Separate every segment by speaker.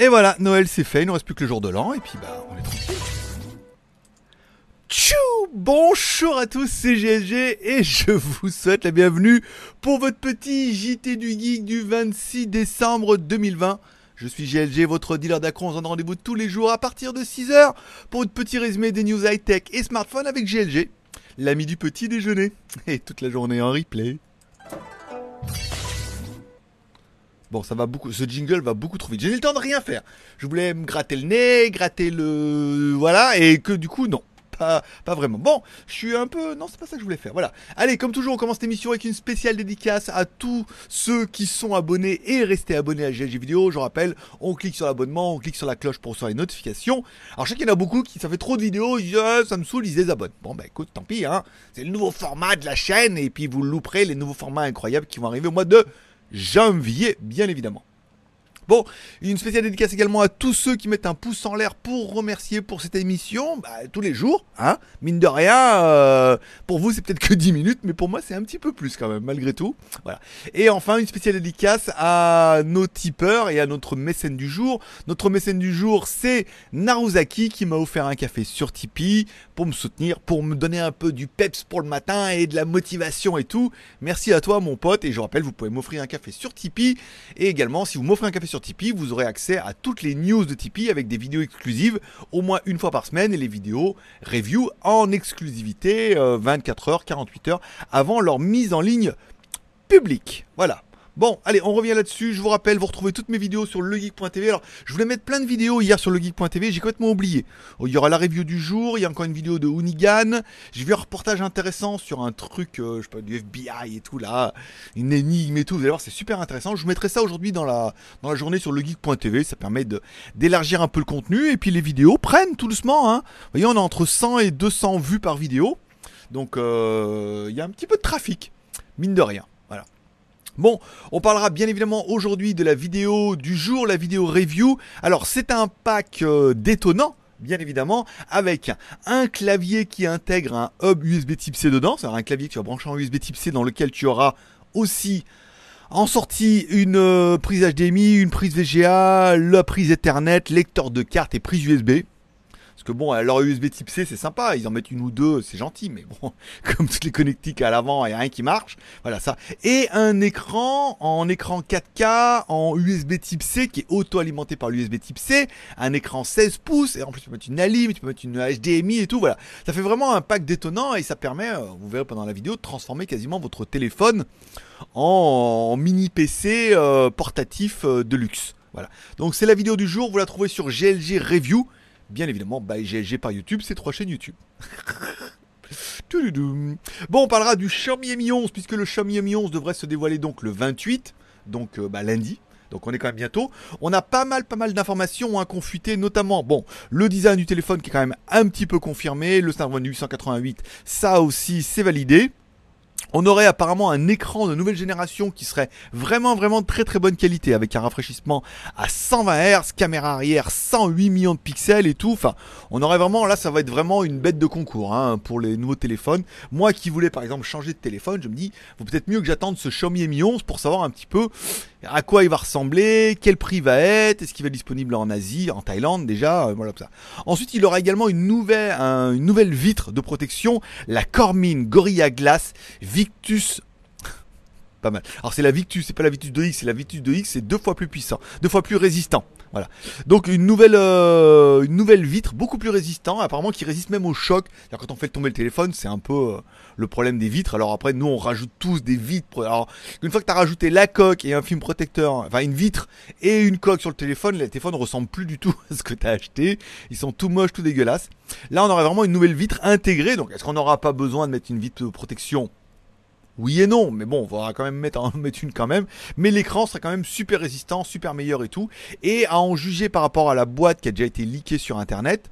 Speaker 1: Et voilà, Noël c'est fait, il ne reste plus que le jour de l'an, et puis bah on est tranquille. Tchou Bonjour à tous, c'est GSG et je vous souhaite la bienvenue pour votre petit JT du Geek du 26 décembre 2020. Je suis GLG, votre dealer d'accro. On donne rendez-vous tous les jours à partir de 6h pour votre petit résumé des news high-tech et smartphone avec GLG, l'ami du petit déjeuner. Et toute la journée en replay. Bon, ça va beaucoup. Ce jingle va beaucoup trop vite. J'ai eu le temps de rien faire. Je voulais me gratter le nez, gratter le. Voilà, et que du coup, non. Pas, pas vraiment. Bon, je suis un peu. Non, c'est pas ça que je voulais faire. Voilà. Allez, comme toujours, on commence cette émission avec une spéciale dédicace à tous ceux qui sont abonnés et restés abonnés à GLG Vidéo. Je rappelle, on clique sur l'abonnement, on clique sur la cloche pour recevoir les notifications. Alors, je sais qu'il y en a beaucoup qui, ça fait trop de vidéos, ils disent, Ah, ça me saoule, ils se désabonnent. Bon, bah écoute, tant pis, hein. C'est le nouveau format de la chaîne et puis vous louperez les nouveaux formats incroyables qui vont arriver au mois de janvier, bien évidemment. Bon, une spéciale dédicace également à tous ceux qui mettent un pouce en l'air pour remercier pour cette émission, bah, tous les jours, hein. Mine de rien, euh, pour vous c'est peut-être que 10 minutes, mais pour moi c'est un petit peu plus quand même, malgré tout. Voilà. Et enfin, une spéciale dédicace à nos tipeurs et à notre mécène du jour. Notre mécène du jour, c'est Naruzaki qui m'a offert un café sur Tipeee pour me soutenir, pour me donner un peu du peps pour le matin et de la motivation et tout. Merci à toi mon pote et je rappelle, vous pouvez m'offrir un café sur Tipeee et également si vous m'offrez un café sur Tipeee, vous aurez accès à toutes les news de Tipeee avec des vidéos exclusives au moins une fois par semaine et les vidéos review en exclusivité euh, 24 heures, 48 heures avant leur mise en ligne publique. Voilà. Bon, allez, on revient là-dessus. Je vous rappelle, vous retrouvez toutes mes vidéos sur legeek.tv. Alors, je voulais mettre plein de vidéos hier sur legeek.tv, j'ai complètement oublié. Oh, Il y aura la review du jour, il y a encore une vidéo de Hoonigan. J'ai vu un reportage intéressant sur un truc, euh, je sais pas, du FBI et tout là, une énigme et tout. Vous allez voir, c'est super intéressant. Je vous mettrai ça aujourd'hui dans la, dans la journée sur legeek.tv. Ça permet d'élargir un peu le contenu et puis les vidéos prennent tout doucement. Hein. Vous voyez, on a entre 100 et 200 vues par vidéo. Donc, euh, il y a un petit peu de trafic, mine de rien. Bon, on parlera bien évidemment aujourd'hui de la vidéo du jour, la vidéo review. Alors c'est un pack euh, détonnant. Bien évidemment, avec un clavier qui intègre un hub USB Type C dedans, c'est un clavier que tu vas brancher en USB Type C dans lequel tu auras aussi en sortie une euh, prise HDMI, une prise VGA, la prise Ethernet, lecteur de carte et prise USB. Parce que bon, alors USB type C, c'est sympa, ils en mettent une ou deux, c'est gentil, mais bon, comme toutes les connectiques à l'avant, il n'y a rien qui marche. Voilà ça. Et un écran en écran 4K en USB type C qui est auto-alimenté par l'USB type C, un écran 16 pouces, et en plus tu peux mettre une ALIM, tu peux mettre une HDMI et tout, voilà. Ça fait vraiment un pack détonnant et ça permet, euh, vous verrez pendant la vidéo, de transformer quasiment votre téléphone en, en mini PC euh, portatif euh, de luxe. Voilà. Donc c'est la vidéo du jour, vous la trouvez sur GLG Review bien évidemment by GLG par YouTube, c'est trois chaînes YouTube. Bon, on parlera du Xiaomi Mi 11 puisque le Xiaomi Mi 11 devrait se dévoiler donc le 28, donc euh, bah, lundi. Donc on est quand même bientôt. On a pas mal, pas mal d'informations à confiter, notamment, bon, le design du téléphone qui est quand même un petit peu confirmé, le Snapdragon 888, ça aussi c'est validé. On aurait apparemment un écran de nouvelle génération qui serait vraiment vraiment très très bonne qualité avec un rafraîchissement à 120 Hz, caméra arrière 108 millions de pixels et tout. Enfin, on aurait vraiment là ça va être vraiment une bête de concours hein, pour les nouveaux téléphones. Moi qui voulais par exemple changer de téléphone, je me dis vaut peut-être mieux que j'attende ce Xiaomi Mi 11 pour savoir un petit peu à quoi il va ressembler, quel prix va être, est-ce qu'il va être disponible en Asie, en Thaïlande déjà, euh, voilà ça. Ensuite, il aura également une nouvelle, un- une nouvelle vitre de protection, la Cormin Gorilla Glass Victus. Pas mal. Alors c'est la Victus, c'est pas la Victus 2X, c'est la Victus 2X, c'est deux fois plus puissant, deux fois plus résistant. Voilà. Donc une nouvelle, euh, une nouvelle vitre beaucoup plus résistant, apparemment qui résiste même au choc. Quand on fait tomber le téléphone, c'est un peu euh, le problème des vitres. Alors après, nous on rajoute tous des vitres. Alors une fois que tu as rajouté la coque et un film protecteur, enfin une vitre et une coque sur le téléphone, le téléphone ressemble plus du tout à ce que tu as acheté. Ils sont tout moches, tout dégueulasses. Là, on aurait vraiment une nouvelle vitre intégrée. Donc est-ce qu'on n'aura pas besoin de mettre une vitre de protection oui et non, mais bon, on va quand même mettre, en mettre une quand même. Mais l'écran sera quand même super résistant, super meilleur et tout. Et à en juger par rapport à la boîte qui a déjà été leakée sur internet,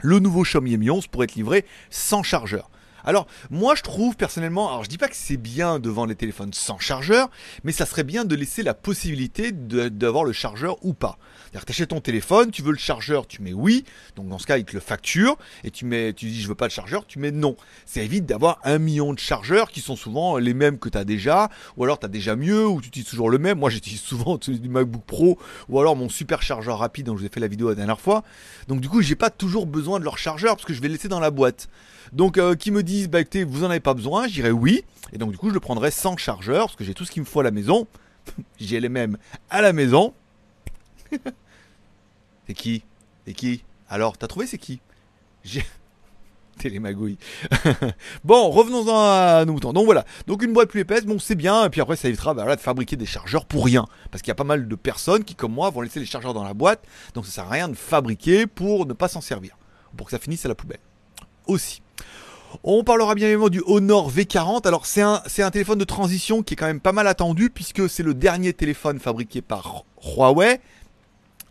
Speaker 1: le nouveau Xiaomi Mi 11 pourrait être livré sans chargeur. Alors, moi, je trouve personnellement, alors je dis pas que c'est bien de vendre les téléphones sans chargeur, mais ça serait bien de laisser la possibilité d'avoir le chargeur ou pas. C'est-à-dire que t'achètes ton téléphone, tu veux le chargeur, tu mets oui, donc dans ce cas, il te le facture, et tu mets, tu dis je veux pas le chargeur, tu mets non. Ça évite d'avoir un million de chargeurs qui sont souvent les mêmes que tu as déjà, ou alors tu as déjà mieux, ou tu utilises toujours le même. Moi, j'utilise souvent du MacBook Pro, ou alors mon super chargeur rapide dont je vous ai fait la vidéo la dernière fois. Donc du coup, j'ai pas toujours besoin de leur chargeur parce que je vais laisser dans la boîte. Donc euh, qui me disent bah vous en avez pas besoin, j'irai oui, et donc du coup, je le prendrai sans chargeur parce que j'ai tout ce qu'il me faut à la maison. j'ai les mêmes à la maison. c'est qui? C'est qui? Alors, t'as trouvé c'est qui? J'ai Télémagouille. bon, revenons-en à nos moutons. Donc voilà, donc une boîte plus épaisse, bon c'est bien, et puis après ça évitera bah, de fabriquer des chargeurs pour rien. Parce qu'il y a pas mal de personnes qui, comme moi, vont laisser les chargeurs dans la boîte, donc ça sert à rien de fabriquer pour ne pas s'en servir. Pour que ça finisse à la poubelle. Aussi. On parlera bien évidemment du Honor V40. Alors c'est un, c'est un téléphone de transition qui est quand même pas mal attendu puisque c'est le dernier téléphone fabriqué par Huawei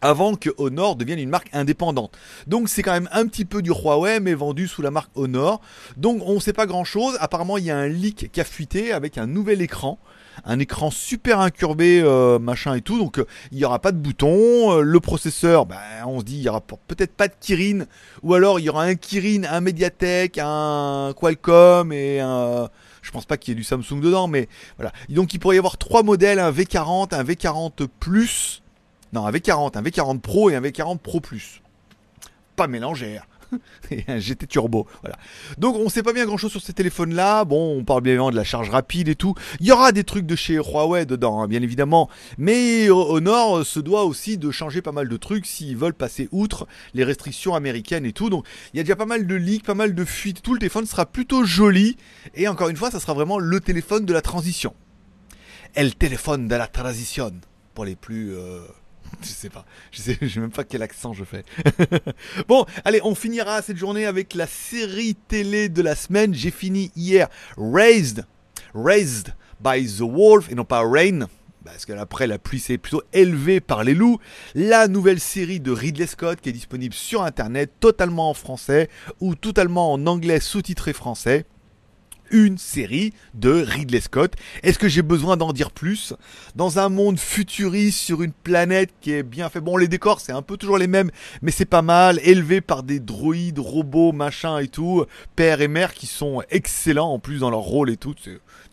Speaker 1: avant que Honor devienne une marque indépendante. Donc c'est quand même un petit peu du Huawei mais vendu sous la marque Honor. Donc on ne sait pas grand chose. Apparemment il y a un leak qui a fuité avec un nouvel écran. Un écran super incurvé, euh, machin et tout. Donc euh, il n'y aura pas de bouton. Euh, le processeur, ben, on se dit il y aura peut-être pas de Kirin. Ou alors il y aura un Kirin, un Mediatek, un Qualcomm et un... Je pense pas qu'il y ait du Samsung dedans, mais voilà. Donc il pourrait y avoir trois modèles, un V40, un V40 Plus, non un V40, un V40 Pro et un V40 Pro Plus. Pas mélangère. et un GT Turbo, voilà. Donc on sait pas bien grand chose sur ces téléphones là. Bon, on parle bien évidemment de la charge rapide et tout. Il y aura des trucs de chez Huawei dedans, hein, bien évidemment. Mais Honor se doit aussi de changer pas mal de trucs s'ils veulent passer outre les restrictions américaines et tout. Donc il y a déjà pas mal de leaks, pas mal de fuites. Tout le téléphone sera plutôt joli. Et encore une fois, ça sera vraiment le téléphone de la transition. El téléphone de la transition. Pour les plus... euh, Je sais pas, je sais, même pas quel accent je fais. bon, allez, on finira cette journée avec la série télé de la semaine. J'ai fini hier Raised, Raised by the Wolf et non pas Rain. Parce qu'après la pluie c'est plutôt élevé par les loups. La nouvelle série de Ridley Scott qui est disponible sur internet, totalement en français ou totalement en anglais sous-titré français une série de Ridley Scott. Est-ce que j'ai besoin d'en dire plus? Dans un monde futuriste sur une planète qui est bien fait. Bon, les décors, c'est un peu toujours les mêmes, mais c'est pas mal. Élevé par des droïdes, robots, machin et tout. Père et mère qui sont excellents en plus dans leur rôle et tout.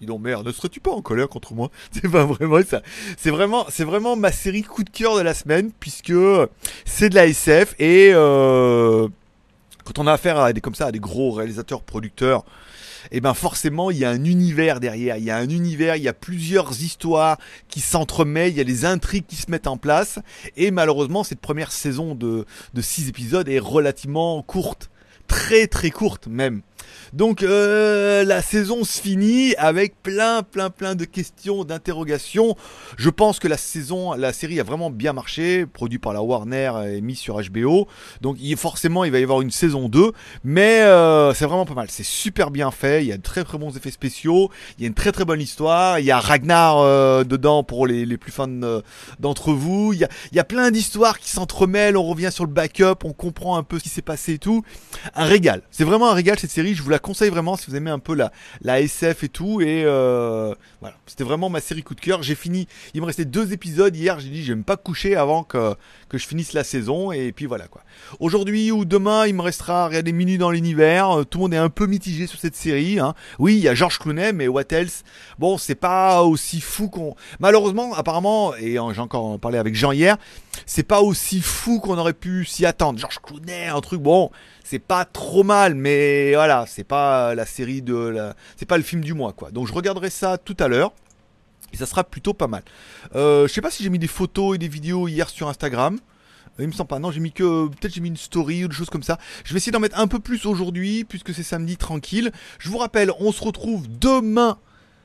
Speaker 1: Dis donc, mère, ne serais-tu pas en colère contre moi? C'est pas vraiment ça. C'est vraiment, c'est vraiment ma série coup de cœur de la semaine puisque c'est de la SF et euh, quand on a affaire à des comme ça à des gros réalisateurs producteurs et ben forcément il y a un univers derrière, il y a un univers, il y a plusieurs histoires qui s'entremêlent, il y a des intrigues qui se mettent en place, et malheureusement cette première saison de, de six épisodes est relativement courte, très très courte même. Donc euh, la saison se finit avec plein plein plein de questions, d'interrogations. Je pense que la saison, la série a vraiment bien marché, produit par la Warner et mis sur HBO. Donc forcément il va y avoir une saison 2, mais euh, c'est vraiment pas mal. C'est super bien fait, il y a de très très bons effets spéciaux, il y a une très très bonne histoire, il y a Ragnar euh, dedans pour les, plus fans euh, d'entre vous. Il y a, plein d'histoires qui s'entremêlent, on revient sur le backup, on comprend un peu ce qui s'est passé et tout. Un régal. C'est vraiment un régal cette série, vous la conseille vraiment si vous aimez un peu la, SF et tout. Et euh, voilà, c'était vraiment ma série coup de cœur. J'ai fini, il me restait deux épisodes hier, j'ai dit je vais pas coucher avant que, je finisse la saison. Et puis voilà quoi. Aujourd'hui ou demain, il me restera rien des minutes dans l'univers. Euh, Tout le monde est un peu mitigé sur cette série. Hein. Oui, il y a George Clooney, mais what else? Bon, c'est pas aussi fou qu'on. Malheureusement, apparemment, et j'ai encore parlé avec Jean hier, c'est pas aussi fou qu'on aurait pu s'y attendre. George Clooney, un truc bon, c'est pas trop mal, mais voilà, c'est pas la série de, la... c'est pas le film du mois quoi. Donc je regarderai ça tout à l'heure. Et ça sera plutôt pas mal. Euh, je sais pas si j'ai mis des photos et des vidéos hier sur Instagram. Il me semble pas. Non, j'ai mis que peut-être j'ai mis une story ou des choses comme ça. Je vais essayer d'en mettre un peu plus aujourd'hui puisque c'est samedi tranquille. Je vous rappelle, on se retrouve demain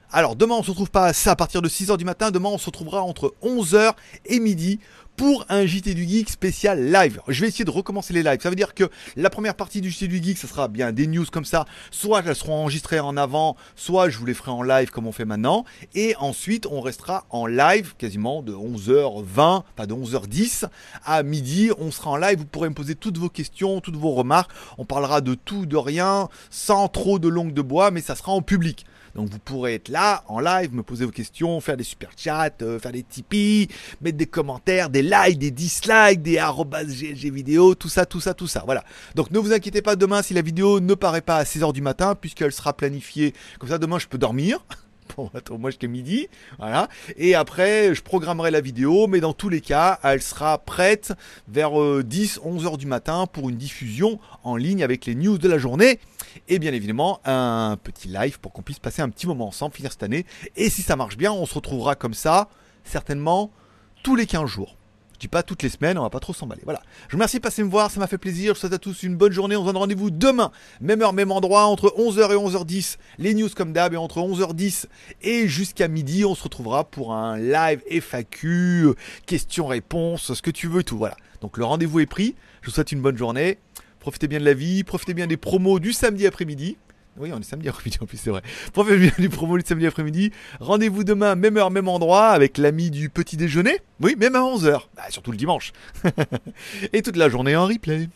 Speaker 1: Alors demain on se retrouve pas à ça à partir de 6h du matin, demain on se retrouvera entre 11h et midi pour un JT du Geek spécial live. Je vais essayer de recommencer les lives. Ça veut dire que la première partie du JT du Geek, ce sera bien des news comme ça. Soit elles seront enregistrées en avant, soit je vous les ferai en live comme on fait maintenant. Et ensuite, on restera en live quasiment de 11h20, pas de 11h10 à midi. On sera en live. Vous pourrez me poser toutes vos questions, toutes vos remarques. On parlera de tout, de rien, sans trop de longue de bois, mais ça sera en public. Donc vous pourrez être là en live, me poser vos questions, faire des super chats, euh, faire des Tipeee, mettre des commentaires, des likes, des dislikes, des arrobas GLG vidéo, tout ça, tout ça, tout ça. Voilà. Donc ne vous inquiétez pas demain si la vidéo ne paraît pas à 6h du matin, puisqu'elle sera planifiée. Comme ça, demain, je peux dormir. Bon, attends, moi jusqu'à midi, voilà. Et après, je programmerai la vidéo, mais dans tous les cas, elle sera prête vers 10, 11 heures du matin pour une diffusion en ligne avec les news de la journée. Et bien évidemment, un petit live pour qu'on puisse passer un petit moment ensemble, finir cette année. Et si ça marche bien, on se retrouvera comme ça, certainement tous les 15 jours. Je dis pas toutes les semaines, on va pas trop s'emballer. Voilà. Je vous remercie de passer me voir, ça m'a fait plaisir. Je vous souhaite à tous une bonne journée. On se donne rendez-vous demain, même heure, même endroit, entre 11h et 11h10. Les news comme d'hab, et entre 11h10 et jusqu'à midi, on se retrouvera pour un live FAQ, questions-réponses, ce que tu veux, tout. Voilà. Donc le rendez-vous est pris. Je vous souhaite une bonne journée. Profitez bien de la vie, profitez bien des promos du samedi après-midi. Oui, on est samedi après-midi en plus, c'est vrai. Profitez bien du promo du samedi après-midi. Rendez-vous demain, même heure, même endroit, avec l'ami du petit déjeuner. Oui, même à 11h. Bah, surtout le dimanche. Et toute la journée en replay.